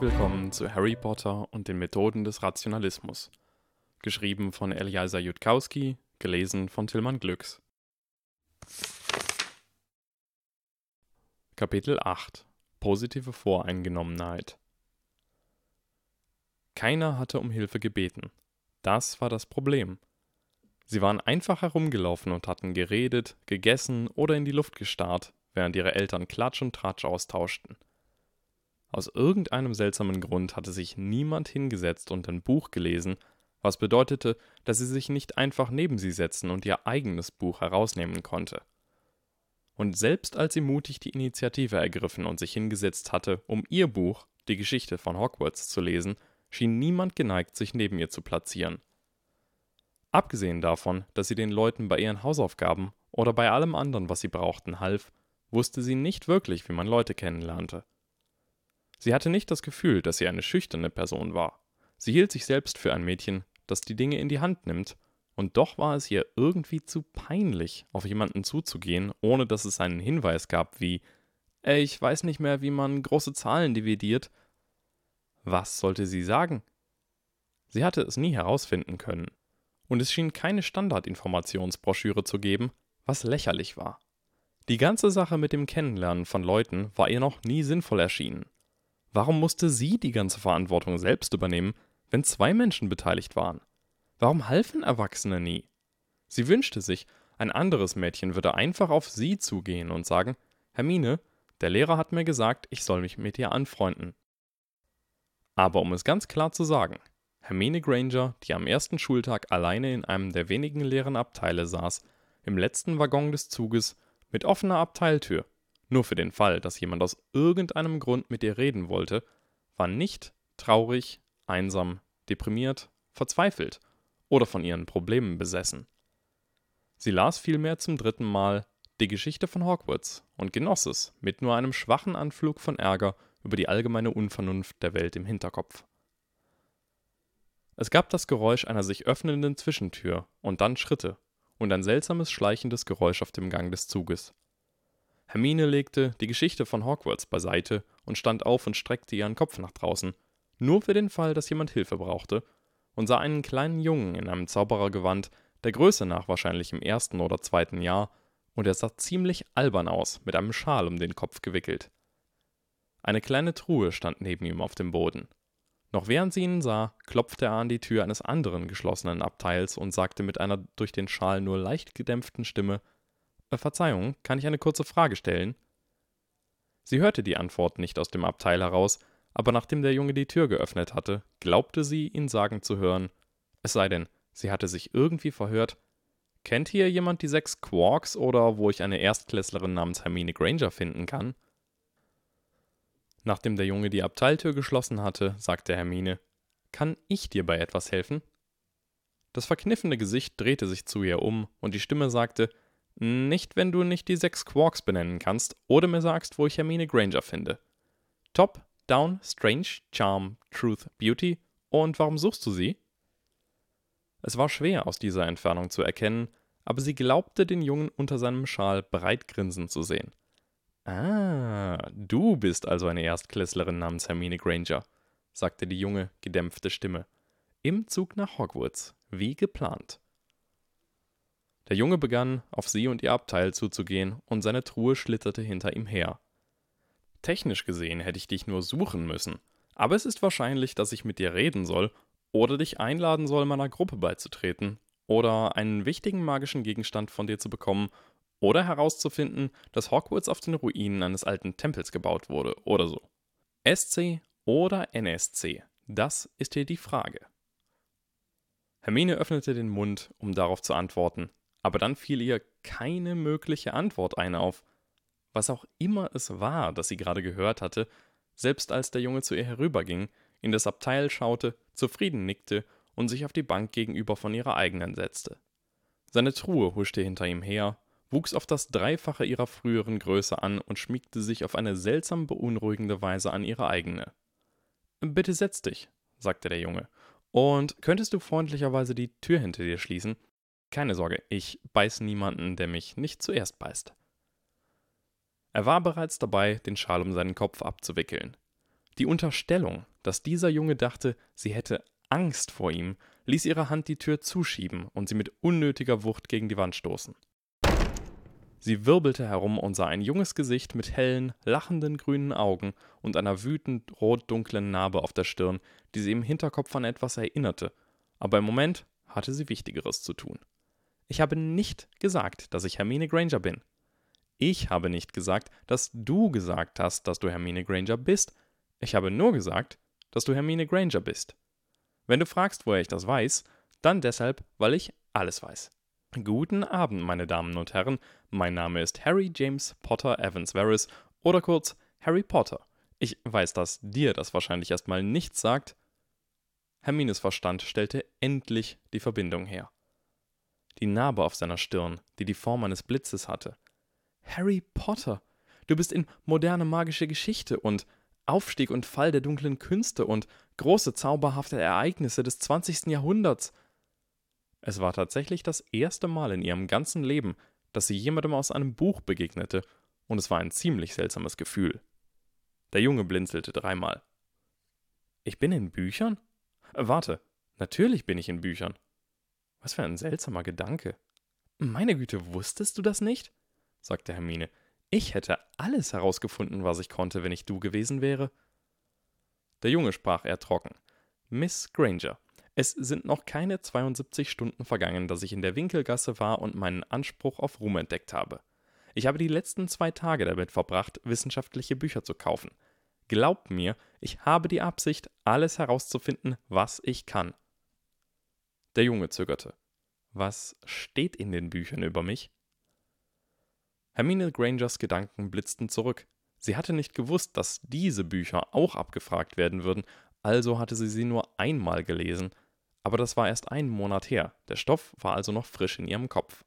Willkommen zu Harry Potter und den Methoden des Rationalismus. Geschrieben von Eliasa Jutkowski, gelesen von Tillmann Glücks. Kapitel 8 Positive Voreingenommenheit Keiner hatte um Hilfe gebeten. Das war das Problem. Sie waren einfach herumgelaufen und hatten geredet, gegessen oder in die Luft gestarrt, während ihre Eltern Klatsch und Tratsch austauschten. Aus irgendeinem seltsamen Grund hatte sich niemand hingesetzt und ein Buch gelesen, was bedeutete, dass sie sich nicht einfach neben sie setzen und ihr eigenes Buch herausnehmen konnte. Und selbst als sie mutig die Initiative ergriffen und sich hingesetzt hatte, um ihr Buch, die Geschichte von Hogwarts, zu lesen, schien niemand geneigt, sich neben ihr zu platzieren. Abgesehen davon, dass sie den Leuten bei ihren Hausaufgaben oder bei allem anderen, was sie brauchten, half, wusste sie nicht wirklich, wie man Leute kennenlernte. Sie hatte nicht das Gefühl, dass sie eine schüchterne Person war. Sie hielt sich selbst für ein Mädchen, das die Dinge in die Hand nimmt, und doch war es ihr irgendwie zu peinlich, auf jemanden zuzugehen, ohne dass es einen Hinweis gab wie Ich weiß nicht mehr, wie man große Zahlen dividiert. Was sollte sie sagen? Sie hatte es nie herausfinden können, und es schien keine Standardinformationsbroschüre zu geben, was lächerlich war. Die ganze Sache mit dem Kennenlernen von Leuten war ihr noch nie sinnvoll erschienen. Warum musste sie die ganze Verantwortung selbst übernehmen, wenn zwei Menschen beteiligt waren? Warum halfen Erwachsene nie? Sie wünschte sich, ein anderes Mädchen würde einfach auf sie zugehen und sagen: Hermine, der Lehrer hat mir gesagt, ich soll mich mit ihr anfreunden. Aber um es ganz klar zu sagen, Hermine Granger, die am ersten Schultag alleine in einem der wenigen leeren Abteile saß, im letzten Waggon des Zuges, mit offener Abteiltür, nur für den Fall, dass jemand aus irgendeinem Grund mit ihr reden wollte, war nicht traurig, einsam, deprimiert, verzweifelt oder von ihren Problemen besessen. Sie las vielmehr zum dritten Mal die Geschichte von Hogwarts und genoss es mit nur einem schwachen Anflug von Ärger über die allgemeine Unvernunft der Welt im Hinterkopf. Es gab das Geräusch einer sich öffnenden Zwischentür und dann Schritte und ein seltsames schleichendes Geräusch auf dem Gang des Zuges. Hermine legte die Geschichte von Hogwarts beiseite und stand auf und streckte ihren Kopf nach draußen, nur für den Fall, dass jemand Hilfe brauchte, und sah einen kleinen Jungen in einem Zauberergewand, der Größe nach wahrscheinlich im ersten oder zweiten Jahr, und er sah ziemlich albern aus, mit einem Schal um den Kopf gewickelt. Eine kleine Truhe stand neben ihm auf dem Boden. Noch während sie ihn sah, klopfte er an die Tür eines anderen geschlossenen Abteils und sagte mit einer durch den Schal nur leicht gedämpften Stimme Verzeihung, kann ich eine kurze Frage stellen? Sie hörte die Antwort nicht aus dem Abteil heraus, aber nachdem der Junge die Tür geöffnet hatte, glaubte sie, ihn sagen zu hören, es sei denn, sie hatte sich irgendwie verhört. Kennt hier jemand die sechs Quarks oder wo ich eine Erstklässlerin namens Hermine Granger finden kann? Nachdem der Junge die Abteiltür geschlossen hatte, sagte Hermine, Kann ich dir bei etwas helfen? Das verkniffene Gesicht drehte sich zu ihr um, und die Stimme sagte, nicht, wenn du nicht die sechs Quarks benennen kannst oder mir sagst, wo ich Hermine Granger finde. Top, Down, Strange, Charm, Truth, Beauty. Und warum suchst du sie? Es war schwer, aus dieser Entfernung zu erkennen, aber sie glaubte, den Jungen unter seinem Schal breit grinsen zu sehen. Ah, du bist also eine Erstklässlerin namens Hermine Granger, sagte die junge, gedämpfte Stimme. Im Zug nach Hogwarts, wie geplant. Der Junge begann, auf sie und ihr Abteil zuzugehen, und seine Truhe schlitterte hinter ihm her. Technisch gesehen hätte ich dich nur suchen müssen, aber es ist wahrscheinlich, dass ich mit dir reden soll oder dich einladen soll, meiner Gruppe beizutreten oder einen wichtigen magischen Gegenstand von dir zu bekommen oder herauszufinden, dass Hogwarts auf den Ruinen eines alten Tempels gebaut wurde oder so. SC oder NSC, das ist hier die Frage. Hermine öffnete den Mund, um darauf zu antworten, aber dann fiel ihr keine mögliche Antwort ein auf, was auch immer es war, das sie gerade gehört hatte, selbst als der Junge zu ihr herüberging, in das Abteil schaute, zufrieden nickte und sich auf die Bank gegenüber von ihrer eigenen setzte. Seine Truhe huschte hinter ihm her, wuchs auf das Dreifache ihrer früheren Größe an und schmiegte sich auf eine seltsam beunruhigende Weise an ihre eigene. Bitte setz dich, sagte der Junge, und könntest du freundlicherweise die Tür hinter dir schließen? Keine Sorge, ich beiß niemanden, der mich nicht zuerst beißt. Er war bereits dabei, den Schal um seinen Kopf abzuwickeln. Die Unterstellung, dass dieser Junge dachte, sie hätte Angst vor ihm, ließ ihre Hand die Tür zuschieben und sie mit unnötiger Wucht gegen die Wand stoßen. Sie wirbelte herum und sah ein junges Gesicht mit hellen, lachenden grünen Augen und einer wütend rot-dunklen Narbe auf der Stirn, die sie im Hinterkopf an etwas erinnerte, aber im Moment hatte sie Wichtigeres zu tun. Ich habe nicht gesagt, dass ich Hermine Granger bin. Ich habe nicht gesagt, dass du gesagt hast, dass du Hermine Granger bist. Ich habe nur gesagt, dass du Hermine Granger bist. Wenn du fragst, woher ich das weiß, dann deshalb, weil ich alles weiß. Guten Abend, meine Damen und Herren. Mein Name ist Harry James Potter Evans Varys oder kurz Harry Potter. Ich weiß, dass dir das wahrscheinlich erstmal nichts sagt. Hermines Verstand stellte endlich die Verbindung her. Die Narbe auf seiner Stirn, die die Form eines Blitzes hatte. Harry Potter, du bist in moderne magische Geschichte und Aufstieg und Fall der dunklen Künste und große zauberhafte Ereignisse des 20. Jahrhunderts es war tatsächlich das erste Mal in ihrem ganzen Leben, dass sie jemandem aus einem Buch begegnete, und es war ein ziemlich seltsames Gefühl. Der Junge blinzelte dreimal. Ich bin in Büchern? Warte, natürlich bin ich in Büchern. Was für ein seltsamer Gedanke. Meine Güte, wusstest du das nicht? sagte Hermine. Ich hätte alles herausgefunden, was ich konnte, wenn ich du gewesen wäre. Der Junge sprach eher trocken. Miss Granger, es sind noch keine 72 Stunden vergangen, dass ich in der Winkelgasse war und meinen Anspruch auf Ruhm entdeckt habe. Ich habe die letzten zwei Tage damit verbracht, wissenschaftliche Bücher zu kaufen. Glaubt mir, ich habe die Absicht, alles herauszufinden, was ich kann. Der Junge zögerte. Was steht in den Büchern über mich? Hermine Grangers Gedanken blitzten zurück. Sie hatte nicht gewusst, dass diese Bücher auch abgefragt werden würden, also hatte sie sie nur einmal gelesen, aber das war erst einen Monat her, der Stoff war also noch frisch in ihrem Kopf.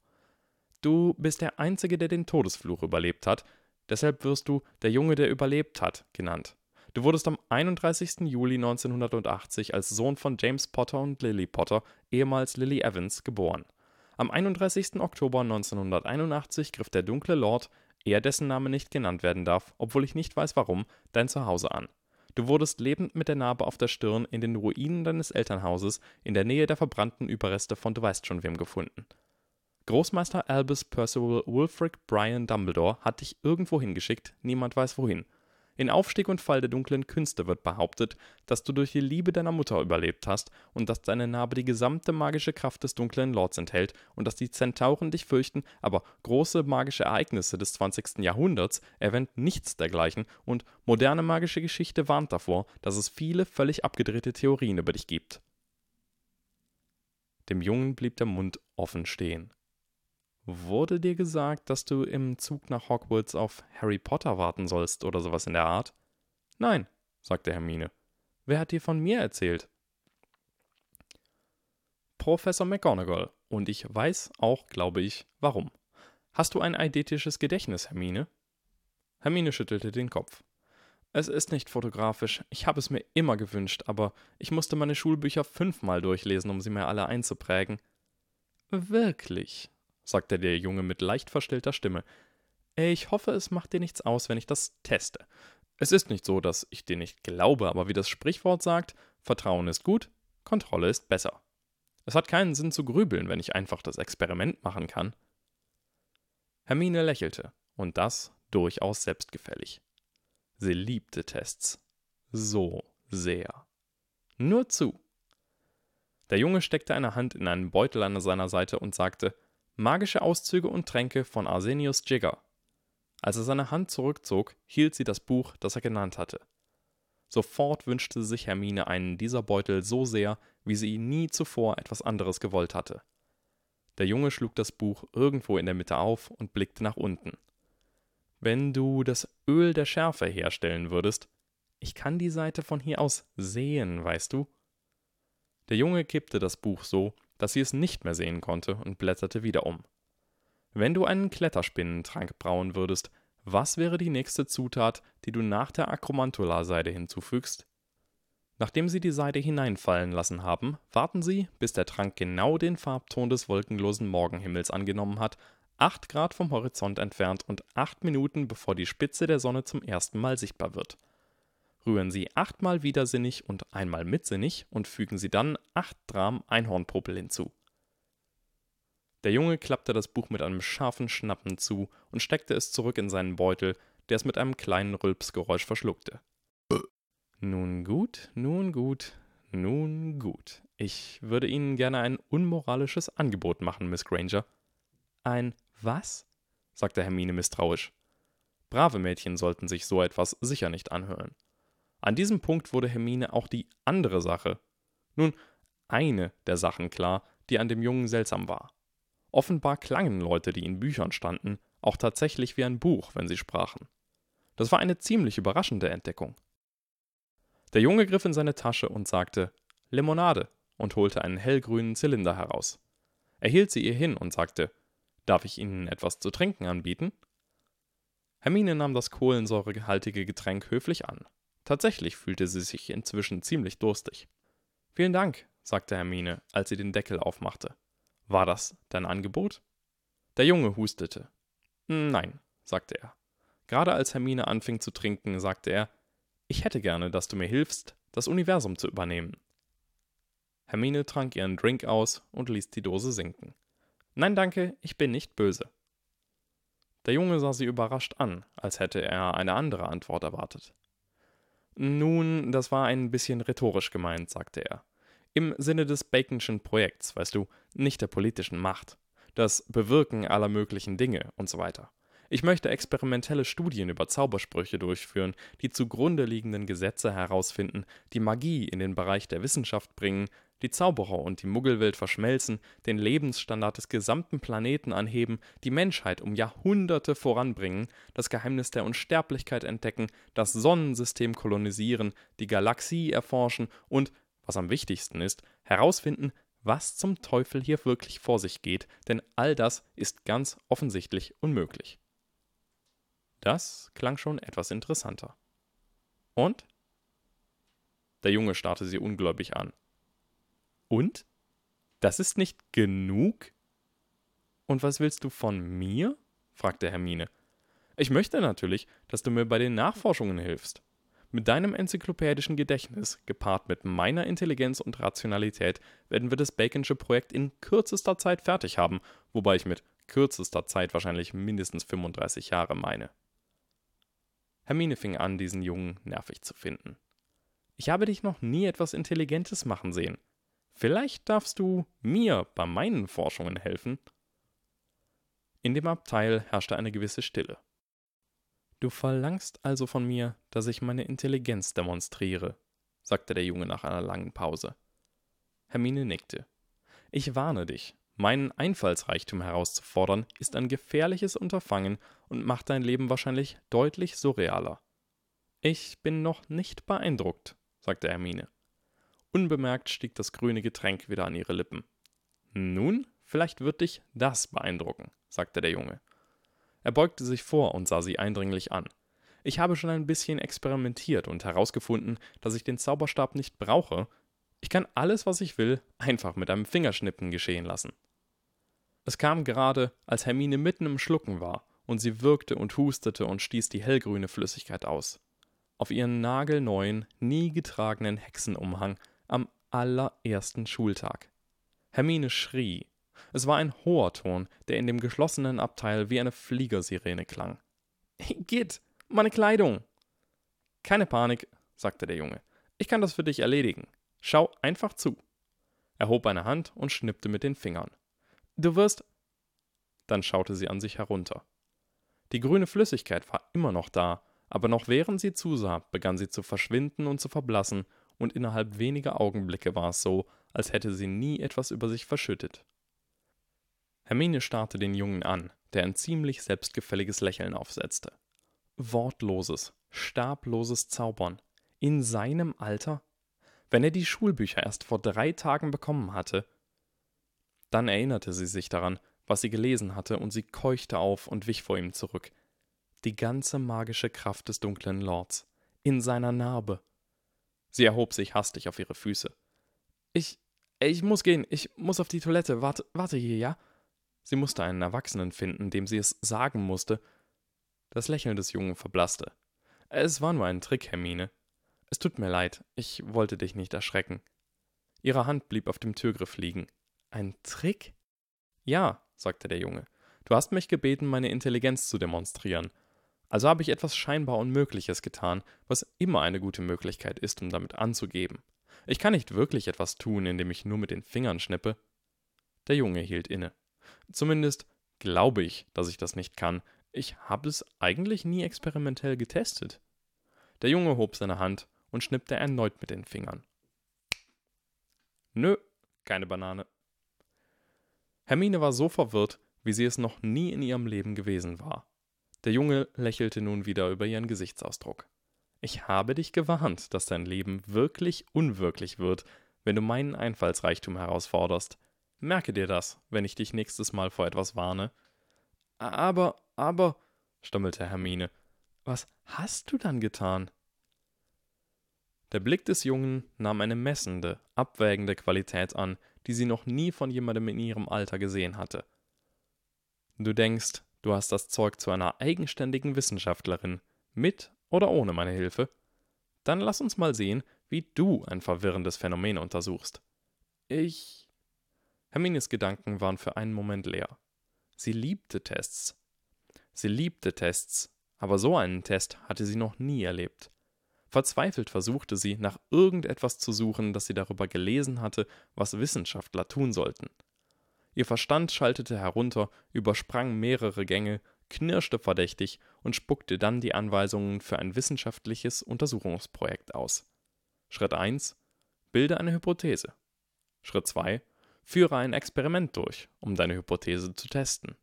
Du bist der Einzige, der den Todesfluch überlebt hat, deshalb wirst du der Junge, der überlebt hat, genannt. Du wurdest am 31. Juli 1980 als Sohn von James Potter und Lily Potter, ehemals Lily Evans, geboren. Am 31. Oktober 1981 griff der dunkle Lord, er dessen Name nicht genannt werden darf, obwohl ich nicht weiß warum, dein Zuhause an. Du wurdest lebend mit der Narbe auf der Stirn in den Ruinen deines Elternhauses in der Nähe der verbrannten Überreste von du weißt schon wem gefunden. Großmeister Albus Percival Wulfric Brian Dumbledore hat dich irgendwo hingeschickt, niemand weiß wohin. In Aufstieg und Fall der dunklen Künste wird behauptet, dass du durch die Liebe deiner Mutter überlebt hast und dass deine Narbe die gesamte magische Kraft des dunklen Lords enthält und dass die Zentauren dich fürchten, aber große magische Ereignisse des 20. Jahrhunderts erwähnt nichts dergleichen und moderne magische Geschichte warnt davor, dass es viele völlig abgedrehte Theorien über dich gibt. Dem Jungen blieb der Mund offen stehen. Wurde dir gesagt, dass du im Zug nach Hogwarts auf Harry Potter warten sollst oder sowas in der Art? Nein, sagte Hermine. Wer hat dir von mir erzählt? Professor McGonagall. Und ich weiß auch, glaube ich, warum. Hast du ein eidetisches Gedächtnis, Hermine? Hermine schüttelte den Kopf. Es ist nicht fotografisch. Ich habe es mir immer gewünscht, aber ich musste meine Schulbücher fünfmal durchlesen, um sie mir alle einzuprägen. Wirklich? Sagte der Junge mit leicht verstellter Stimme. Ich hoffe, es macht dir nichts aus, wenn ich das teste. Es ist nicht so, dass ich dir nicht glaube, aber wie das Sprichwort sagt, Vertrauen ist gut, Kontrolle ist besser. Es hat keinen Sinn zu grübeln, wenn ich einfach das Experiment machen kann. Hermine lächelte, und das durchaus selbstgefällig. Sie liebte Tests. So sehr. Nur zu. Der Junge steckte eine Hand in einen Beutel an seiner Seite und sagte, Magische Auszüge und Tränke von Arsenius Jigger. Als er seine Hand zurückzog, hielt sie das Buch, das er genannt hatte. Sofort wünschte sich Hermine einen dieser Beutel so sehr, wie sie nie zuvor etwas anderes gewollt hatte. Der Junge schlug das Buch irgendwo in der Mitte auf und blickte nach unten. Wenn du das Öl der Schärfe herstellen würdest, ich kann die Seite von hier aus sehen, weißt du? Der Junge kippte das Buch so, dass sie es nicht mehr sehen konnte und blätterte wieder um. Wenn du einen Kletterspinnentrank brauen würdest, was wäre die nächste Zutat, die du nach der Akromantula-Seide hinzufügst? Nachdem sie die Seide hineinfallen lassen haben, warten sie, bis der Trank genau den Farbton des wolkenlosen Morgenhimmels angenommen hat, acht Grad vom Horizont entfernt und acht Minuten bevor die Spitze der Sonne zum ersten Mal sichtbar wird. Rühren Sie achtmal widersinnig und einmal mitsinnig und fügen Sie dann acht Dram Einhornpopel hinzu. Der Junge klappte das Buch mit einem scharfen Schnappen zu und steckte es zurück in seinen Beutel, der es mit einem kleinen Rülpsgeräusch verschluckte. Nun gut, nun gut, nun gut. Ich würde Ihnen gerne ein unmoralisches Angebot machen, Miss Granger. Ein was? sagte Hermine misstrauisch. Brave Mädchen sollten sich so etwas sicher nicht anhören. An diesem Punkt wurde Hermine auch die andere Sache, nun eine der Sachen klar, die an dem Jungen seltsam war. Offenbar klangen Leute, die in Büchern standen, auch tatsächlich wie ein Buch, wenn sie sprachen. Das war eine ziemlich überraschende Entdeckung. Der Junge griff in seine Tasche und sagte Limonade und holte einen hellgrünen Zylinder heraus. Er hielt sie ihr hin und sagte Darf ich Ihnen etwas zu trinken anbieten? Hermine nahm das kohlensäurehaltige Getränk höflich an. Tatsächlich fühlte sie sich inzwischen ziemlich durstig. Vielen Dank, sagte Hermine, als sie den Deckel aufmachte. War das dein Angebot? Der Junge hustete. Nein, sagte er. Gerade als Hermine anfing zu trinken, sagte er, ich hätte gerne, dass du mir hilfst, das Universum zu übernehmen. Hermine trank ihren Drink aus und ließ die Dose sinken. Nein, danke, ich bin nicht böse. Der Junge sah sie überrascht an, als hätte er eine andere Antwort erwartet. Nun, das war ein bisschen rhetorisch gemeint, sagte er. Im Sinne des Baconschen Projekts, weißt du, nicht der politischen Macht. Das Bewirken aller möglichen Dinge und so weiter. Ich möchte experimentelle Studien über Zaubersprüche durchführen, die zugrunde liegenden Gesetze herausfinden, die Magie in den Bereich der Wissenschaft bringen, die Zauberer und die Muggelwelt verschmelzen, den Lebensstandard des gesamten Planeten anheben, die Menschheit um Jahrhunderte voranbringen, das Geheimnis der Unsterblichkeit entdecken, das Sonnensystem kolonisieren, die Galaxie erforschen und, was am wichtigsten ist, herausfinden, was zum Teufel hier wirklich vor sich geht, denn all das ist ganz offensichtlich unmöglich. Das klang schon etwas interessanter. Und? Der Junge starrte sie ungläubig an. Und? Das ist nicht genug? Und was willst du von mir? fragte Hermine. Ich möchte natürlich, dass du mir bei den Nachforschungen hilfst. Mit deinem enzyklopädischen Gedächtnis, gepaart mit meiner Intelligenz und Rationalität, werden wir das Baconsche Projekt in kürzester Zeit fertig haben, wobei ich mit kürzester Zeit wahrscheinlich mindestens 35 Jahre meine. Hermine fing an, diesen Jungen nervig zu finden. Ich habe dich noch nie etwas Intelligentes machen sehen. Vielleicht darfst du mir bei meinen Forschungen helfen. In dem Abteil herrschte eine gewisse Stille. Du verlangst also von mir, dass ich meine Intelligenz demonstriere, sagte der Junge nach einer langen Pause. Hermine nickte. Ich warne dich, Meinen Einfallsreichtum herauszufordern, ist ein gefährliches Unterfangen und macht dein Leben wahrscheinlich deutlich surrealer. Ich bin noch nicht beeindruckt, sagte Hermine. Unbemerkt stieg das grüne Getränk wieder an ihre Lippen. Nun, vielleicht wird dich das beeindrucken, sagte der Junge. Er beugte sich vor und sah sie eindringlich an. Ich habe schon ein bisschen experimentiert und herausgefunden, dass ich den Zauberstab nicht brauche. Ich kann alles, was ich will, einfach mit einem Fingerschnippen geschehen lassen. Es kam gerade, als Hermine mitten im Schlucken war, und sie würgte und hustete und stieß die hellgrüne Flüssigkeit aus. Auf ihren nagelneuen, nie getragenen Hexenumhang am allerersten Schultag. Hermine schrie. Es war ein hoher Ton, der in dem geschlossenen Abteil wie eine Fliegersirene klang. Git, meine Kleidung! Keine Panik, sagte der Junge. Ich kann das für dich erledigen. Schau einfach zu. Er hob eine Hand und schnippte mit den Fingern. Du wirst. Dann schaute sie an sich herunter. Die grüne Flüssigkeit war immer noch da, aber noch während sie zusah, begann sie zu verschwinden und zu verblassen, und innerhalb weniger Augenblicke war es so, als hätte sie nie etwas über sich verschüttet. Hermine starrte den Jungen an, der ein ziemlich selbstgefälliges Lächeln aufsetzte. Wortloses, stabloses Zaubern. In seinem Alter? Wenn er die Schulbücher erst vor drei Tagen bekommen hatte, dann erinnerte sie sich daran, was sie gelesen hatte, und sie keuchte auf und wich vor ihm zurück. Die ganze magische Kraft des dunklen Lords. In seiner Narbe. Sie erhob sich hastig auf ihre Füße. Ich. Ich muss gehen. Ich muss auf die Toilette. Warte, warte hier, ja? Sie musste einen Erwachsenen finden, dem sie es sagen musste. Das Lächeln des Jungen verblasste. Es war nur ein Trick, Hermine. tut mir leid, ich wollte dich nicht erschrecken. Ihre Hand blieb auf dem Türgriff liegen. Ein Trick? Ja, sagte der Junge. Du hast mich gebeten, meine Intelligenz zu demonstrieren. Also habe ich etwas scheinbar Unmögliches getan, was immer eine gute Möglichkeit ist, um damit anzugeben. Ich kann nicht wirklich etwas tun, indem ich nur mit den Fingern schnippe. Der Junge hielt inne. Zumindest glaube ich, dass ich das nicht kann. Ich habe es eigentlich nie experimentell getestet. Der Junge hob seine Hand und schnippte erneut mit den Fingern. Nö, keine Banane. Hermine war so verwirrt, wie sie es noch nie in ihrem Leben gewesen war. Der Junge lächelte nun wieder über ihren Gesichtsausdruck. Ich habe dich gewarnt, dass dein Leben wirklich unwirklich wird, wenn du meinen Einfallsreichtum herausforderst. Merke dir das, wenn ich dich nächstes Mal vor etwas warne. Aber, aber, stammelte Hermine, was hast du dann getan? Der Blick des Jungen nahm eine messende, abwägende Qualität an, die sie noch nie von jemandem in ihrem Alter gesehen hatte. Du denkst, Du hast das Zeug zu einer eigenständigen Wissenschaftlerin, mit oder ohne meine Hilfe. Dann lass uns mal sehen, wie du ein verwirrendes Phänomen untersuchst. Ich. Hermines Gedanken waren für einen Moment leer. Sie liebte Tests. Sie liebte Tests, aber so einen Test hatte sie noch nie erlebt. Verzweifelt versuchte sie, nach irgendetwas zu suchen, das sie darüber gelesen hatte, was Wissenschaftler tun sollten. Ihr Verstand schaltete herunter, übersprang mehrere Gänge, knirschte verdächtig und spuckte dann die Anweisungen für ein wissenschaftliches Untersuchungsprojekt aus. Schritt 1: Bilde eine Hypothese. Schritt 2: Führe ein Experiment durch, um deine Hypothese zu testen.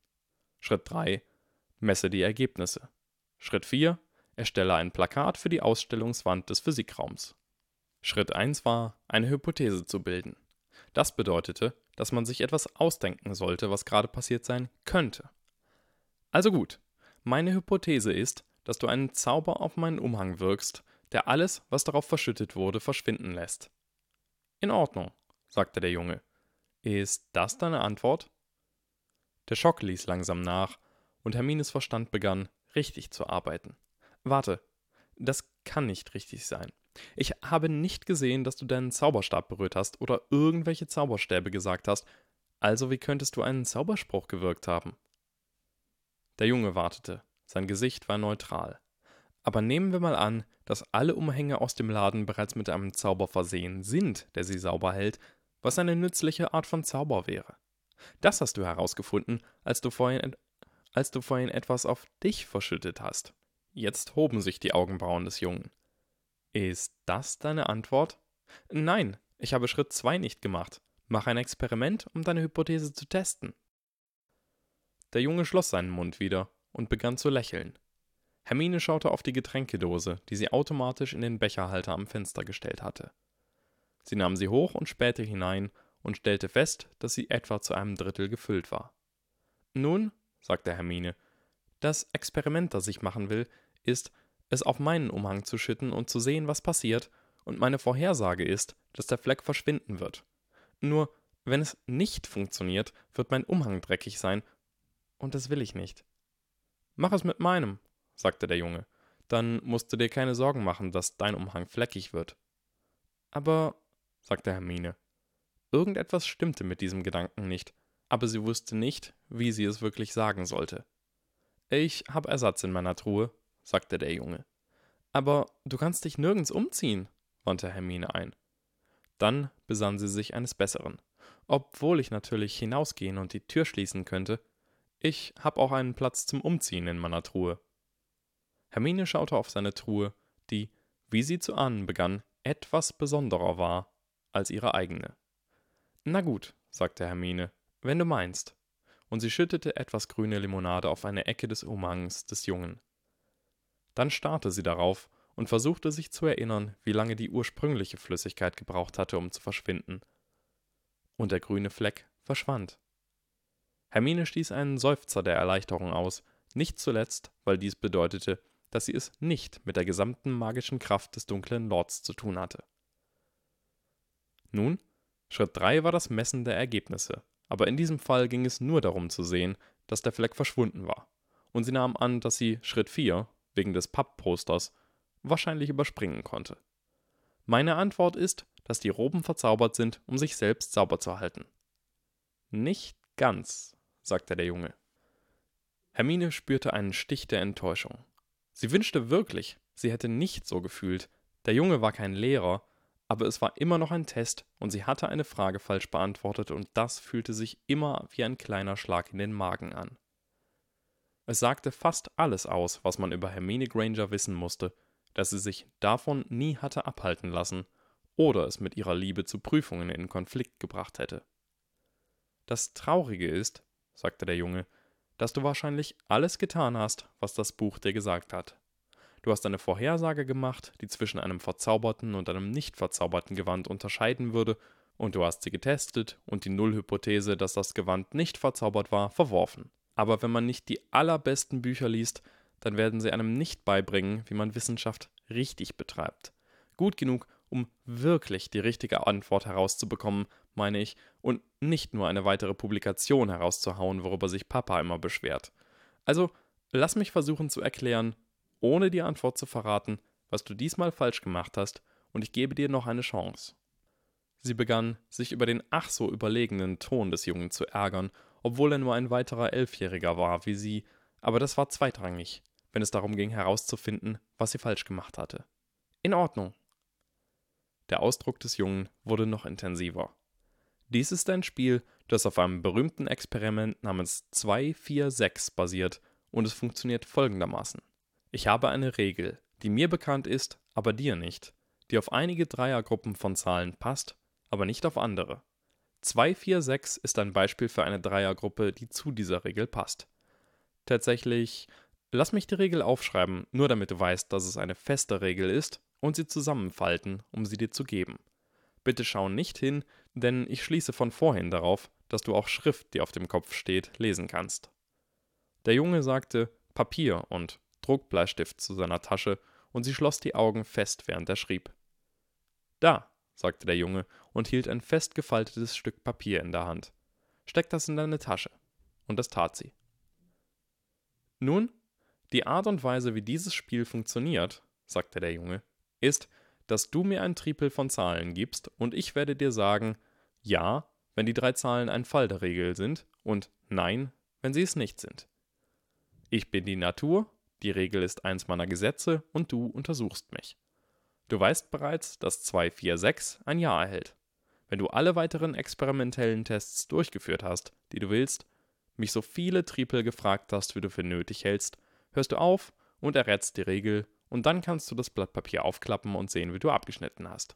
Schritt 3: Messe die Ergebnisse. Schritt 4: Erstelle ein Plakat für die Ausstellungswand des Physikraums. Schritt 1 war, eine Hypothese zu bilden. Das bedeutete, dass man sich etwas ausdenken sollte, was gerade passiert sein könnte. Also gut, meine Hypothese ist, dass du einen Zauber auf meinen Umhang wirkst, der alles, was darauf verschüttet wurde, verschwinden lässt. In Ordnung, sagte der Junge. Ist das deine Antwort? Der Schock ließ langsam nach, und Hermines Verstand begann, richtig zu arbeiten. Warte, das kann nicht richtig sein. Ich habe nicht gesehen, dass du deinen Zauberstab berührt hast oder irgendwelche Zauberstäbe gesagt hast, also wie könntest du einen Zauberspruch gewirkt haben? Der Junge wartete, sein Gesicht war neutral. Aber nehmen wir mal an, dass alle Umhänge aus dem Laden bereits mit einem Zauber versehen sind, der sie sauber hält, was eine nützliche Art von Zauber wäre. Das hast du herausgefunden, als du vorhin, als du vorhin etwas auf dich verschüttet hast. Jetzt hoben sich die Augenbrauen des Jungen. Ist das deine Antwort? Nein, ich habe Schritt 2 nicht gemacht. Mach ein Experiment, um deine Hypothese zu testen. Der Junge schloss seinen Mund wieder und begann zu lächeln. Hermine schaute auf die Getränkedose, die sie automatisch in den Becherhalter am Fenster gestellt hatte. Sie nahm sie hoch und spähte hinein und stellte fest, dass sie etwa zu einem Drittel gefüllt war. Nun, sagte Hermine, das Experiment, das ich machen will, ist, es auf meinen Umhang zu schütten und zu sehen, was passiert, und meine Vorhersage ist, dass der Fleck verschwinden wird. Nur, wenn es nicht funktioniert, wird mein Umhang dreckig sein, und das will ich nicht. Mach es mit meinem, sagte der Junge, dann musst du dir keine Sorgen machen, dass dein Umhang fleckig wird. Aber, sagte Hermine, irgendetwas stimmte mit diesem Gedanken nicht, aber sie wusste nicht, wie sie es wirklich sagen sollte. Ich habe Ersatz in meiner Truhe, sagte der Junge. Aber du kannst dich nirgends umziehen, wandte Hermine ein. Dann besann sie sich eines Besseren. Obwohl ich natürlich hinausgehen und die Tür schließen könnte, ich hab auch einen Platz zum Umziehen in meiner Truhe. Hermine schaute auf seine Truhe, die, wie sie zu ahnen begann, etwas besonderer war als ihre eigene. Na gut, sagte Hermine, wenn du meinst. Und sie schüttete etwas grüne Limonade auf eine Ecke des Umhangs des Jungen. Dann starrte sie darauf und versuchte sich zu erinnern, wie lange die ursprüngliche Flüssigkeit gebraucht hatte, um zu verschwinden. Und der grüne Fleck verschwand. Hermine stieß einen Seufzer der Erleichterung aus, nicht zuletzt, weil dies bedeutete, dass sie es nicht mit der gesamten magischen Kraft des dunklen Lords zu tun hatte. Nun, Schritt 3 war das Messen der Ergebnisse, aber in diesem Fall ging es nur darum zu sehen, dass der Fleck verschwunden war, und sie nahm an, dass sie Schritt 4 wegen des Pappposters wahrscheinlich überspringen konnte. Meine Antwort ist, dass die Roben verzaubert sind, um sich selbst sauber zu halten. Nicht ganz, sagte der Junge. Hermine spürte einen Stich der Enttäuschung. Sie wünschte wirklich, sie hätte nicht so gefühlt. Der Junge war kein Lehrer, aber es war immer noch ein Test und sie hatte eine Frage falsch beantwortet und das fühlte sich immer wie ein kleiner Schlag in den Magen an. Es sagte fast alles aus, was man über Hermine Granger wissen musste, dass sie sich davon nie hatte abhalten lassen oder es mit ihrer Liebe zu Prüfungen in Konflikt gebracht hätte. Das Traurige ist, sagte der Junge, dass du wahrscheinlich alles getan hast, was das Buch dir gesagt hat. Du hast eine Vorhersage gemacht, die zwischen einem verzauberten und einem nicht verzauberten Gewand unterscheiden würde, und du hast sie getestet und die Nullhypothese, dass das Gewand nicht verzaubert war, verworfen. Aber wenn man nicht die allerbesten Bücher liest, dann werden sie einem nicht beibringen, wie man Wissenschaft richtig betreibt. Gut genug, um wirklich die richtige Antwort herauszubekommen, meine ich, und nicht nur eine weitere Publikation herauszuhauen, worüber sich Papa immer beschwert. Also, lass mich versuchen zu erklären, ohne die Antwort zu verraten, was du diesmal falsch gemacht hast, und ich gebe dir noch eine Chance. Sie begann, sich über den ach so überlegenen Ton des Jungen zu ärgern, obwohl er nur ein weiterer Elfjähriger war wie sie, aber das war zweitrangig, wenn es darum ging herauszufinden, was sie falsch gemacht hatte. In Ordnung, der Ausdruck des Jungen wurde noch intensiver. Dies ist ein Spiel, das auf einem berühmten Experiment namens 246 basiert und es funktioniert folgendermaßen. Ich habe eine Regel, die mir bekannt ist, aber dir nicht, die auf einige Dreiergruppen von Zahlen passt, aber nicht auf andere. 246 ist ein Beispiel für eine Dreiergruppe, die zu dieser Regel passt. Tatsächlich, lass mich die Regel aufschreiben, nur damit du weißt, dass es eine feste Regel ist und sie zusammenfalten, um sie dir zu geben. Bitte schau nicht hin, denn ich schließe von vorhin darauf, dass du auch Schrift, die auf dem Kopf steht, lesen kannst. Der Junge sagte Papier und Druckbleistift zu seiner Tasche, und sie schloss die Augen fest, während er schrieb. Da, sagte der Junge und hielt ein fest gefaltetes Stück Papier in der Hand. Steck das in deine Tasche. Und das tat sie. Nun, die Art und Weise, wie dieses Spiel funktioniert, sagte der Junge, ist, dass du mir ein Tripel von Zahlen gibst und ich werde dir sagen, ja, wenn die drei Zahlen ein Fall der Regel sind und nein, wenn sie es nicht sind. Ich bin die Natur, die Regel ist eins meiner Gesetze und du untersuchst mich. Du weißt bereits, dass 246 ein Ja erhält. Wenn du alle weiteren experimentellen Tests durchgeführt hast, die du willst, mich so viele Tripel gefragt hast, wie du für nötig hältst, hörst du auf und errätst die Regel und dann kannst du das Blatt Papier aufklappen und sehen, wie du abgeschnitten hast.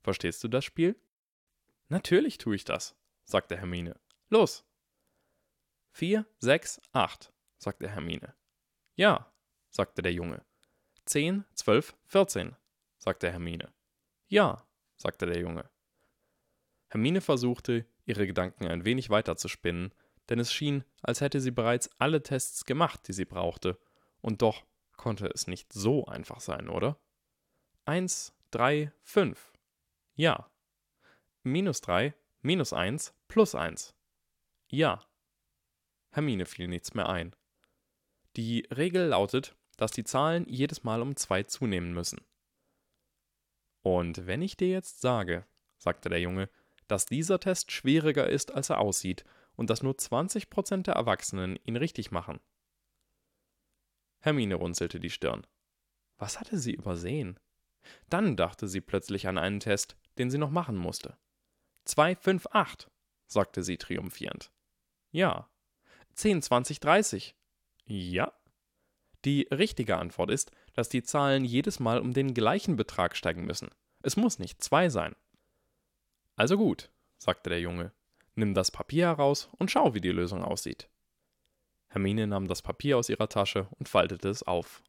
Verstehst du das Spiel? Natürlich tue ich das, sagte Hermine. Los! Vier, sechs, acht, sagte Hermine. Ja, sagte der Junge. Zehn, zwölf, vierzehn, sagte Hermine. Ja, sagte der Junge. Hermine versuchte, ihre Gedanken ein wenig weiter zu spinnen, denn es schien, als hätte sie bereits alle Tests gemacht, die sie brauchte, und doch konnte es nicht so einfach sein, oder? 1, 3, 5. Ja. Minus 3, minus 1, plus 1. Ja. Hermine fiel nichts mehr ein. Die Regel lautet, dass die Zahlen jedes Mal um 2 zunehmen müssen. Und wenn ich dir jetzt sage, sagte der Junge, dass dieser Test schwieriger ist, als er aussieht, und dass nur 20% der Erwachsenen ihn richtig machen, Hermine runzelte die Stirn. Was hatte sie übersehen? Dann dachte sie plötzlich an einen Test, den sie noch machen musste. 258, sagte sie triumphierend. Ja. 10, 20, 30. Ja. Die richtige Antwort ist, dass die Zahlen jedes Mal um den gleichen Betrag steigen müssen. Es muss nicht zwei sein. Also gut, sagte der Junge. Nimm das Papier heraus und schau, wie die Lösung aussieht. Hermine nahm das Papier aus ihrer Tasche und faltete es auf.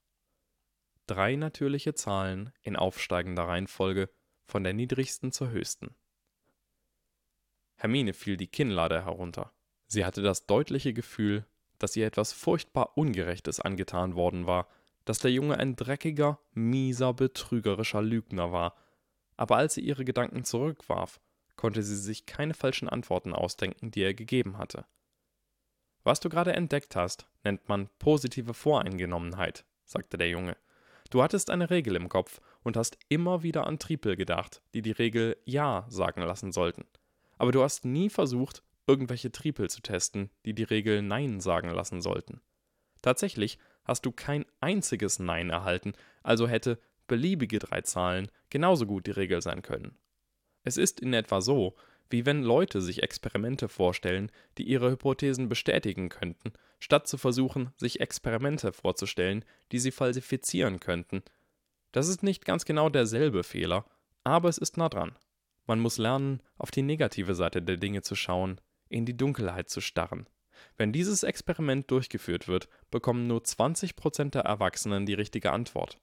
Drei natürliche Zahlen in aufsteigender Reihenfolge von der niedrigsten zur höchsten. Hermine fiel die Kinnlade herunter. Sie hatte das deutliche Gefühl, dass ihr etwas furchtbar Ungerechtes angetan worden war, dass der Junge ein dreckiger, mieser, betrügerischer Lügner war, aber als sie ihre Gedanken zurückwarf, konnte sie sich keine falschen Antworten ausdenken, die er gegeben hatte. Was du gerade entdeckt hast, nennt man positive Voreingenommenheit, sagte der Junge. Du hattest eine Regel im Kopf und hast immer wieder an Triepel gedacht, die die Regel Ja sagen lassen sollten. Aber du hast nie versucht, irgendwelche Triepel zu testen, die die Regel Nein sagen lassen sollten. Tatsächlich hast du kein einziges Nein erhalten, also hätte beliebige drei Zahlen genauso gut die Regel sein können. Es ist in etwa so, wie wenn Leute sich Experimente vorstellen, die ihre Hypothesen bestätigen könnten, statt zu versuchen, sich Experimente vorzustellen, die sie falsifizieren könnten. Das ist nicht ganz genau derselbe Fehler, aber es ist nah dran. Man muss lernen, auf die negative Seite der Dinge zu schauen, in die Dunkelheit zu starren. Wenn dieses Experiment durchgeführt wird, bekommen nur 20% der Erwachsenen die richtige Antwort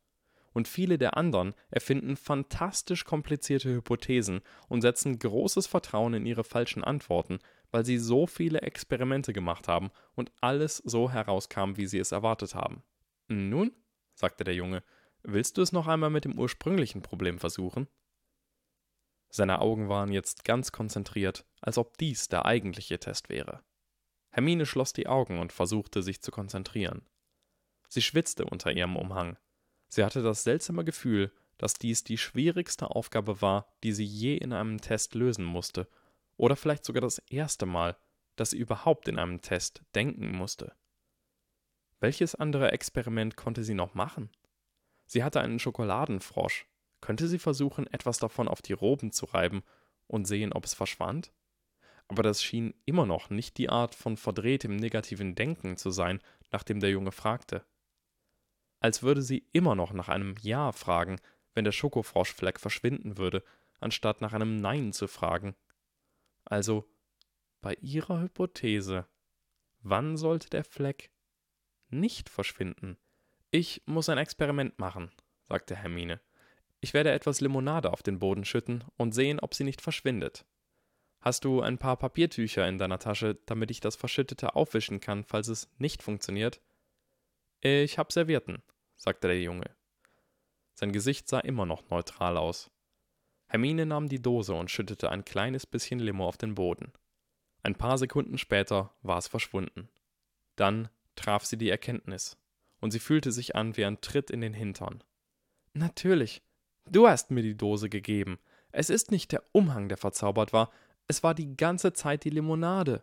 und viele der anderen erfinden fantastisch komplizierte Hypothesen und setzen großes Vertrauen in ihre falschen Antworten, weil sie so viele Experimente gemacht haben und alles so herauskam, wie sie es erwartet haben. Nun, sagte der Junge, willst du es noch einmal mit dem ursprünglichen Problem versuchen? Seine Augen waren jetzt ganz konzentriert, als ob dies der eigentliche Test wäre. Hermine schloss die Augen und versuchte sich zu konzentrieren. Sie schwitzte unter ihrem Umhang. Sie hatte das seltsame Gefühl, dass dies die schwierigste Aufgabe war, die sie je in einem Test lösen musste, oder vielleicht sogar das erste Mal, dass sie überhaupt in einem Test denken musste. Welches andere Experiment konnte sie noch machen? Sie hatte einen Schokoladenfrosch. Könnte sie versuchen, etwas davon auf die Roben zu reiben und sehen, ob es verschwand? Aber das schien immer noch nicht die Art von verdrehtem negativen Denken zu sein, nach dem der Junge fragte als würde sie immer noch nach einem Ja fragen, wenn der Schokofroschfleck verschwinden würde, anstatt nach einem Nein zu fragen. Also, bei ihrer Hypothese, wann sollte der Fleck nicht verschwinden? Ich muss ein Experiment machen, sagte Hermine. Ich werde etwas Limonade auf den Boden schütten und sehen, ob sie nicht verschwindet. Hast du ein paar Papiertücher in deiner Tasche, damit ich das Verschüttete aufwischen kann, falls es nicht funktioniert? Ich hab Servierten, sagte der Junge. Sein Gesicht sah immer noch neutral aus. Hermine nahm die Dose und schüttete ein kleines bisschen Limo auf den Boden. Ein paar Sekunden später war es verschwunden. Dann traf sie die Erkenntnis, und sie fühlte sich an wie ein Tritt in den Hintern. Natürlich, du hast mir die Dose gegeben. Es ist nicht der Umhang, der verzaubert war, es war die ganze Zeit die Limonade.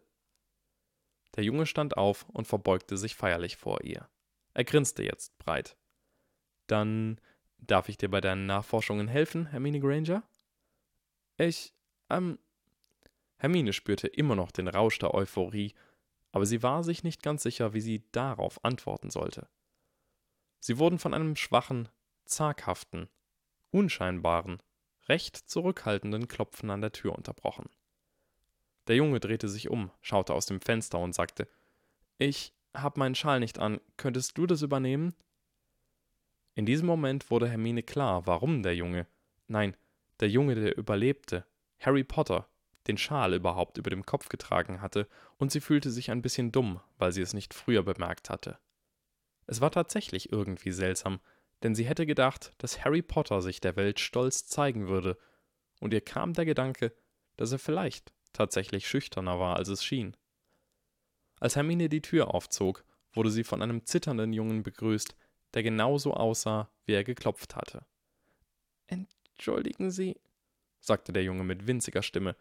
Der Junge stand auf und verbeugte sich feierlich vor ihr. Er grinste jetzt breit. Dann darf ich dir bei deinen Nachforschungen helfen, Hermine Granger? Ich, ähm. Hermine spürte immer noch den Rausch der Euphorie, aber sie war sich nicht ganz sicher, wie sie darauf antworten sollte. Sie wurden von einem schwachen, zaghaften, unscheinbaren, recht zurückhaltenden Klopfen an der Tür unterbrochen. Der Junge drehte sich um, schaute aus dem Fenster und sagte: Ich hab meinen Schal nicht an. Könntest du das übernehmen? In diesem Moment wurde Hermine klar, warum der Junge, nein, der Junge, der überlebte, Harry Potter, den Schal überhaupt über dem Kopf getragen hatte, und sie fühlte sich ein bisschen dumm, weil sie es nicht früher bemerkt hatte. Es war tatsächlich irgendwie seltsam, denn sie hätte gedacht, dass Harry Potter sich der Welt stolz zeigen würde, und ihr kam der Gedanke, dass er vielleicht tatsächlich schüchterner war, als es schien. Als Hermine die Tür aufzog, wurde sie von einem zitternden Jungen begrüßt, der genauso aussah, wie er geklopft hatte. Entschuldigen Sie, sagte der Junge mit winziger Stimme.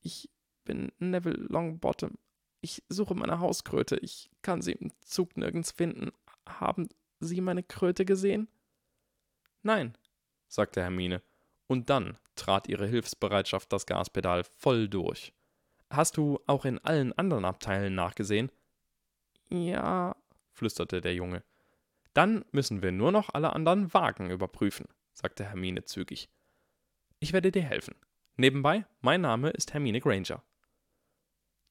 Ich bin Neville Longbottom. Ich suche meine Hauskröte. Ich kann sie im Zug nirgends finden. Haben Sie meine Kröte gesehen? Nein, sagte Hermine, und dann trat ihre Hilfsbereitschaft das Gaspedal voll durch. Hast du auch in allen anderen Abteilen nachgesehen? Ja, flüsterte der Junge. Dann müssen wir nur noch alle anderen Wagen überprüfen, sagte Hermine zügig. Ich werde dir helfen. Nebenbei, mein Name ist Hermine Granger.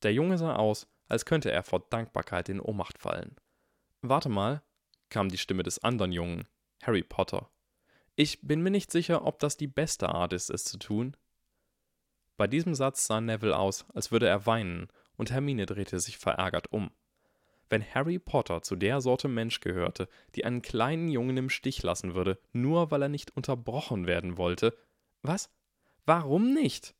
Der Junge sah aus, als könnte er vor Dankbarkeit in Ohnmacht fallen. Warte mal, kam die Stimme des anderen Jungen, Harry Potter. Ich bin mir nicht sicher, ob das die beste Art ist, es zu tun. Bei diesem Satz sah Neville aus, als würde er weinen, und Hermine drehte sich verärgert um. Wenn Harry Potter zu der Sorte Mensch gehörte, die einen kleinen Jungen im Stich lassen würde, nur weil er nicht unterbrochen werden wollte. Was? Warum nicht?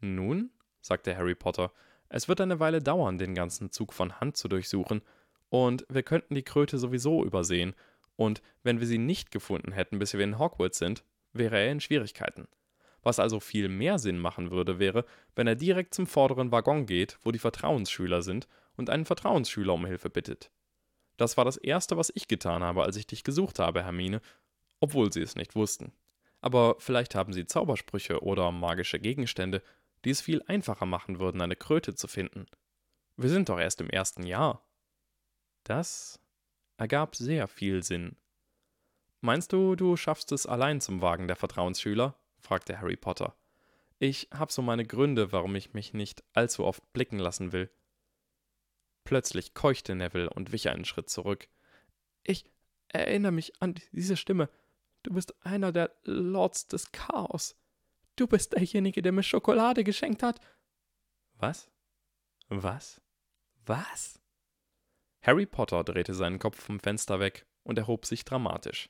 Nun, sagte Harry Potter, es wird eine Weile dauern, den ganzen Zug von Hand zu durchsuchen, und wir könnten die Kröte sowieso übersehen, Und wenn wir sie nicht gefunden hätten, bis wir in Hogwarts sind, wäre er in Schwierigkeiten. Was also viel mehr Sinn machen würde, wäre, wenn er direkt zum vorderen Waggon geht, wo die Vertrauensschüler sind, und einen Vertrauensschüler um Hilfe bittet. Das war das Erste, was ich getan habe, als ich dich gesucht habe, Hermine, obwohl sie es nicht wussten. Aber vielleicht haben sie Zaubersprüche oder magische Gegenstände, die es viel einfacher machen würden, eine Kröte zu finden. Wir sind doch erst im ersten Jahr. Das ergab sehr viel Sinn. Meinst du, du schaffst es allein zum Wagen der Vertrauensschüler? fragte Harry Potter. Ich hab so meine Gründe, warum ich mich nicht allzu oft blicken lassen will. Plötzlich keuchte Neville und wich einen Schritt zurück. Ich erinnere mich an diese Stimme. Du bist einer der Lords des Chaos. Du bist derjenige, der mir Schokolade geschenkt hat. Was? Was? Was? Harry Potter drehte seinen Kopf vom Fenster weg und erhob sich dramatisch.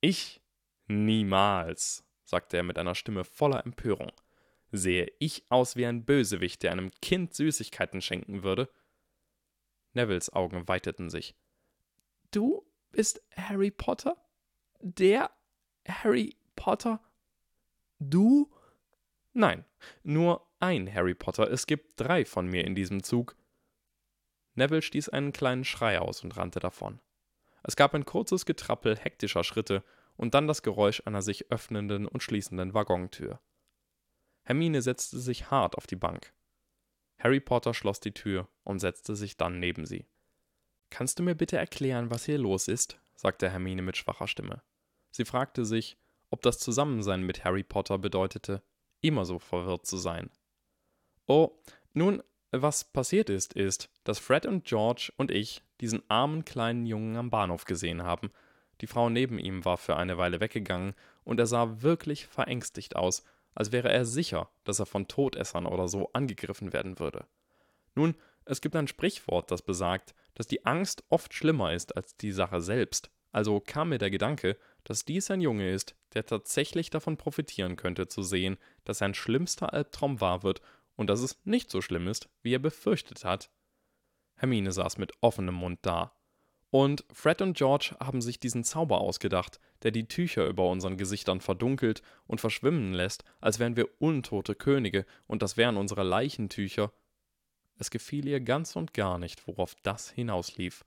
Ich? Niemals, sagte er mit einer Stimme voller Empörung. Sehe ich aus wie ein Bösewicht, der einem Kind Süßigkeiten schenken würde? Nevilles Augen weiteten sich. Du bist Harry Potter? Der Harry Potter? Du? Nein, nur ein Harry Potter. Es gibt drei von mir in diesem Zug. Neville stieß einen kleinen Schrei aus und rannte davon. Es gab ein kurzes Getrappel hektischer Schritte und dann das Geräusch einer sich öffnenden und schließenden Waggontür. Hermine setzte sich hart auf die Bank. Harry Potter schloss die Tür und setzte sich dann neben sie. Kannst du mir bitte erklären, was hier los ist? sagte Hermine mit schwacher Stimme. Sie fragte sich, ob das Zusammensein mit Harry Potter bedeutete, immer so verwirrt zu sein. Oh, nun, was passiert ist, ist, dass Fred und George und ich diesen armen kleinen Jungen am Bahnhof gesehen haben. Die Frau neben ihm war für eine Weile weggegangen, und er sah wirklich verängstigt aus, als wäre er sicher, dass er von Todessern oder so angegriffen werden würde. Nun, es gibt ein Sprichwort, das besagt, dass die Angst oft schlimmer ist als die Sache selbst, also kam mir der Gedanke, dass dies ein Junge ist, der tatsächlich davon profitieren könnte zu sehen, dass sein schlimmster Albtraum wahr wird und dass es nicht so schlimm ist, wie er befürchtet hat. Hermine saß mit offenem Mund da. Und Fred und George haben sich diesen Zauber ausgedacht, der die Tücher über unseren Gesichtern verdunkelt und verschwimmen lässt, als wären wir untote Könige und das wären unsere Leichentücher. Es gefiel ihr ganz und gar nicht, worauf das hinauslief.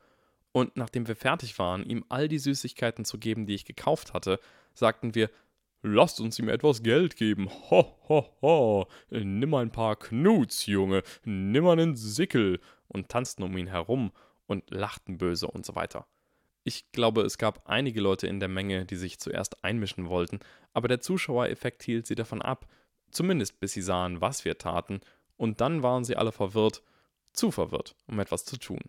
Und nachdem wir fertig waren, ihm all die Süßigkeiten zu geben, die ich gekauft hatte, sagten wir, Lasst uns ihm etwas Geld geben. Ho, ho, ho. Nimm ein paar Knuts, Junge. Nimm einen Sickel. Und tanzten um ihn herum und lachten böse und so weiter. Ich glaube, es gab einige Leute in der Menge, die sich zuerst einmischen wollten, aber der Zuschauereffekt hielt sie davon ab, zumindest bis sie sahen, was wir taten, und dann waren sie alle verwirrt, zu verwirrt, um etwas zu tun.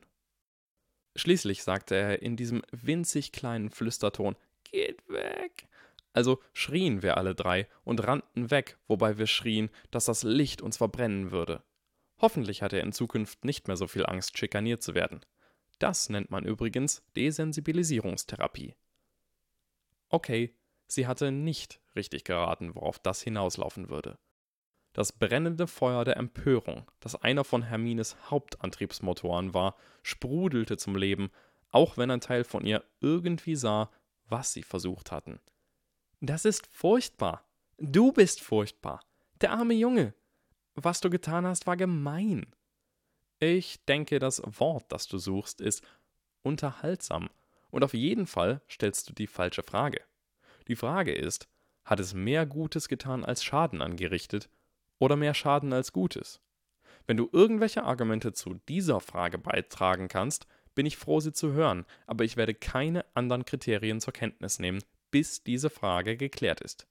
Schließlich sagte er in diesem winzig kleinen Flüsterton Geht weg. Also schrien wir alle drei und rannten weg, wobei wir schrien, dass das Licht uns verbrennen würde. Hoffentlich hat er in Zukunft nicht mehr so viel Angst, schikaniert zu werden. Das nennt man übrigens Desensibilisierungstherapie. Okay, sie hatte nicht richtig geraten, worauf das hinauslaufen würde. Das brennende Feuer der Empörung, das einer von Hermines Hauptantriebsmotoren war, sprudelte zum Leben, auch wenn ein Teil von ihr irgendwie sah, was sie versucht hatten. Das ist furchtbar. Du bist furchtbar. Der arme Junge. Was du getan hast, war gemein. Ich denke, das Wort, das du suchst, ist unterhaltsam. Und auf jeden Fall stellst du die falsche Frage. Die Frage ist, hat es mehr Gutes getan als Schaden angerichtet oder mehr Schaden als Gutes? Wenn du irgendwelche Argumente zu dieser Frage beitragen kannst, bin ich froh, sie zu hören, aber ich werde keine anderen Kriterien zur Kenntnis nehmen, bis diese Frage geklärt ist.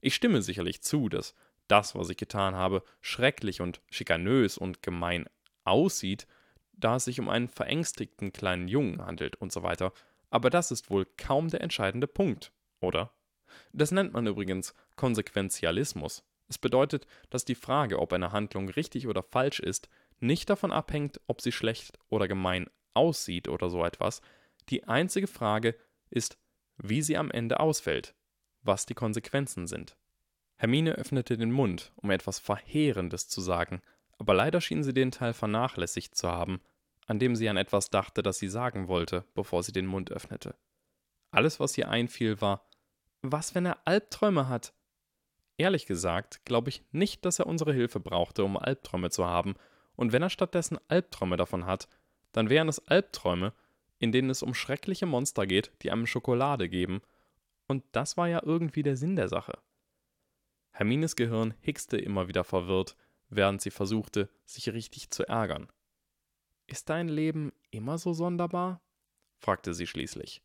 Ich stimme sicherlich zu, dass das, was ich getan habe, schrecklich und schikanös und gemein aussieht, da es sich um einen verängstigten kleinen Jungen handelt und so weiter, aber das ist wohl kaum der entscheidende Punkt, oder? Das nennt man übrigens Konsequenzialismus. Es bedeutet, dass die Frage, ob eine Handlung richtig oder falsch ist, nicht davon abhängt, ob sie schlecht oder gemein aussieht oder so etwas. Die einzige Frage ist, wie sie am Ende ausfällt, was die Konsequenzen sind. Hermine öffnete den Mund, um etwas Verheerendes zu sagen, aber leider schien sie den Teil vernachlässigt zu haben, an dem sie an etwas dachte, das sie sagen wollte, bevor sie den Mund öffnete. Alles, was ihr einfiel, war, was, wenn er Albträume hat? Ehrlich gesagt, glaube ich nicht, dass er unsere Hilfe brauchte, um Albträume zu haben, und wenn er stattdessen Albträume davon hat, dann wären es Albträume, in denen es um schreckliche Monster geht, die einem Schokolade geben, und das war ja irgendwie der Sinn der Sache. Hermines Gehirn hickste immer wieder verwirrt, während sie versuchte, sich richtig zu ärgern. Ist dein Leben immer so sonderbar? fragte sie schließlich.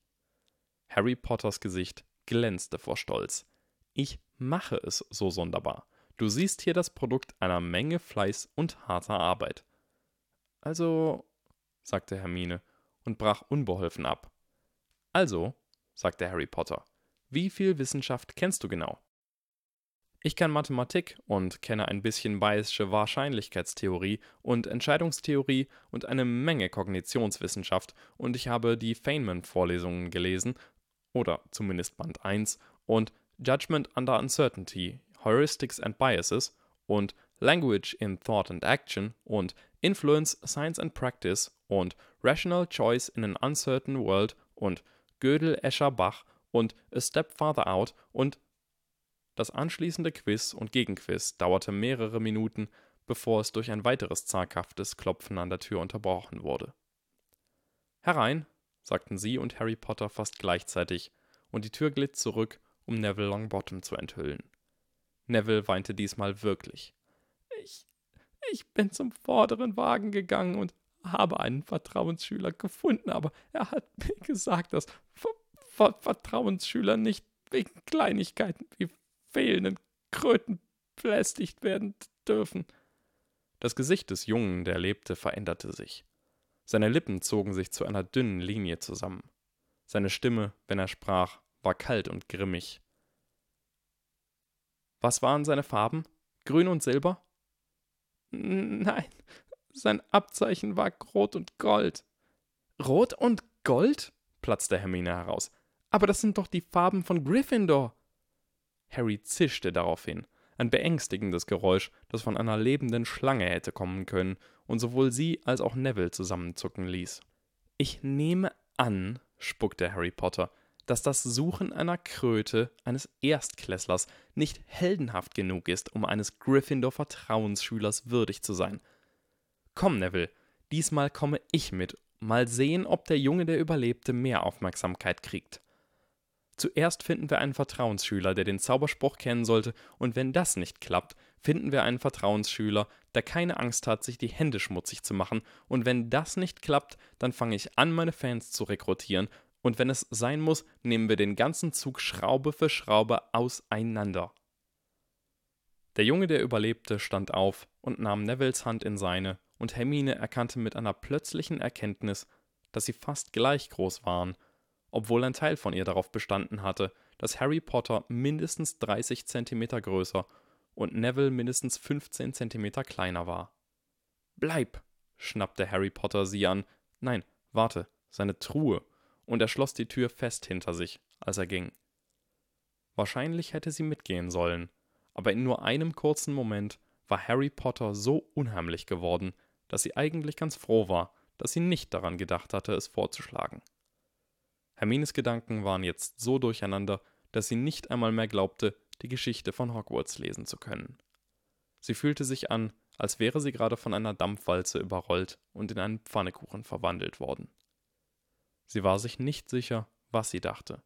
Harry Potters Gesicht glänzte vor Stolz. Ich mache es so sonderbar. Du siehst hier das Produkt einer Menge Fleiß und harter Arbeit. Also, sagte Hermine und brach unbeholfen ab. Also, sagte Harry Potter, wie viel Wissenschaft kennst du genau? Ich kann Mathematik und kenne ein bisschen Bayesche Wahrscheinlichkeitstheorie und Entscheidungstheorie und eine Menge Kognitionswissenschaft und ich habe die Feynman-Vorlesungen gelesen, oder zumindest Band 1, und Judgment Under Uncertainty, Heuristics and Biases und Language in Thought and Action und Influence, Science and Practice und Rational Choice in an Uncertain World und Gödel, Escher, Bach und A Step Farther Out und das anschließende Quiz und Gegenquiz dauerte mehrere Minuten, bevor es durch ein weiteres zaghaftes Klopfen an der Tür unterbrochen wurde. Herein, sagten sie und Harry Potter fast gleichzeitig, und die Tür glitt zurück, um Neville Longbottom zu enthüllen. Neville weinte diesmal wirklich. Ich, bin zum vorderen Wagen gegangen und habe einen Vertrauensschüler gefunden, aber er hat mir gesagt, dass Ver Ver Vertrauensschüler nicht wegen Kleinigkeiten wie fehlenden Kröten belästigt werden dürfen. Das Gesicht des Jungen, der lebte, veränderte sich. Seine Lippen zogen sich zu einer dünnen Linie zusammen. Seine Stimme, wenn er sprach, war kalt und grimmig. Was waren seine Farben? Grün und Silber? Nein, sein Abzeichen war Rot und Gold. Rot und Gold? platzte Hermine heraus. Aber das sind doch die Farben von Gryffindor. Harry zischte daraufhin. Ein beängstigendes Geräusch, das von einer lebenden Schlange hätte kommen können und sowohl sie als auch Neville zusammenzucken ließ. Ich nehme an, spuckte Harry Potter, dass das Suchen einer Kröte eines Erstklässlers nicht heldenhaft genug ist, um eines Gryffindor-Vertrauensschülers würdig zu sein. Komm, Neville, diesmal komme ich mit. Mal sehen, ob der Junge, der überlebte, mehr Aufmerksamkeit kriegt. Zuerst finden wir einen Vertrauensschüler, der den Zauberspruch kennen sollte, und wenn das nicht klappt, finden wir einen Vertrauensschüler, der keine Angst hat, sich die Hände schmutzig zu machen, und wenn das nicht klappt, dann fange ich an, meine Fans zu rekrutieren, und wenn es sein muss, nehmen wir den ganzen Zug Schraube für Schraube auseinander. Der Junge, der überlebte, stand auf und nahm Nevilles Hand in seine, und Hermine erkannte mit einer plötzlichen Erkenntnis, dass sie fast gleich groß waren obwohl ein Teil von ihr darauf bestanden hatte, dass Harry Potter mindestens 30 Zentimeter größer und Neville mindestens 15 Zentimeter kleiner war. Bleib! schnappte Harry Potter sie an. Nein, warte, seine Truhe, und er schloss die Tür fest hinter sich, als er ging. Wahrscheinlich hätte sie mitgehen sollen, aber in nur einem kurzen Moment war Harry Potter so unheimlich geworden, dass sie eigentlich ganz froh war, dass sie nicht daran gedacht hatte, es vorzuschlagen. Hermines Gedanken waren jetzt so durcheinander, dass sie nicht einmal mehr glaubte, die Geschichte von Hogwarts lesen zu können. Sie fühlte sich an, als wäre sie gerade von einer Dampfwalze überrollt und in einen Pfannekuchen verwandelt worden. Sie war sich nicht sicher, was sie dachte,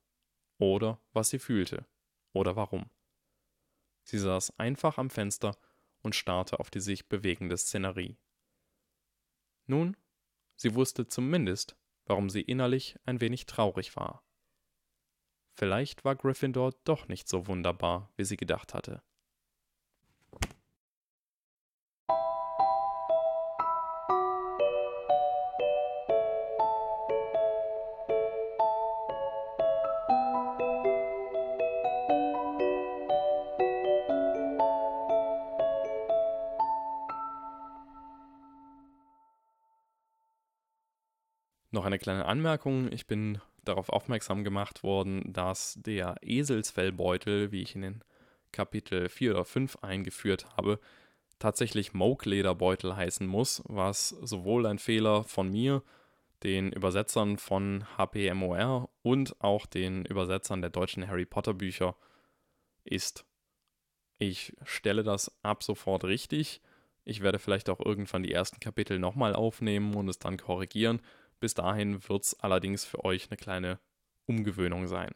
oder was sie fühlte, oder warum. Sie saß einfach am Fenster und starrte auf die sich bewegende Szenerie. Nun, sie wusste zumindest, warum sie innerlich ein wenig traurig war. Vielleicht war Gryffindor doch nicht so wunderbar, wie sie gedacht hatte. Eine kleine Anmerkung. Ich bin darauf aufmerksam gemacht worden, dass der Eselsfellbeutel, wie ich in den Kapitel 4 oder 5 eingeführt habe, tatsächlich Moke-Lederbeutel heißen muss, was sowohl ein Fehler von mir, den Übersetzern von HPMOR und auch den Übersetzern der deutschen Harry Potter Bücher ist. Ich stelle das ab sofort richtig. Ich werde vielleicht auch irgendwann die ersten Kapitel nochmal aufnehmen und es dann korrigieren. Bis dahin wird es allerdings für euch eine kleine Umgewöhnung sein.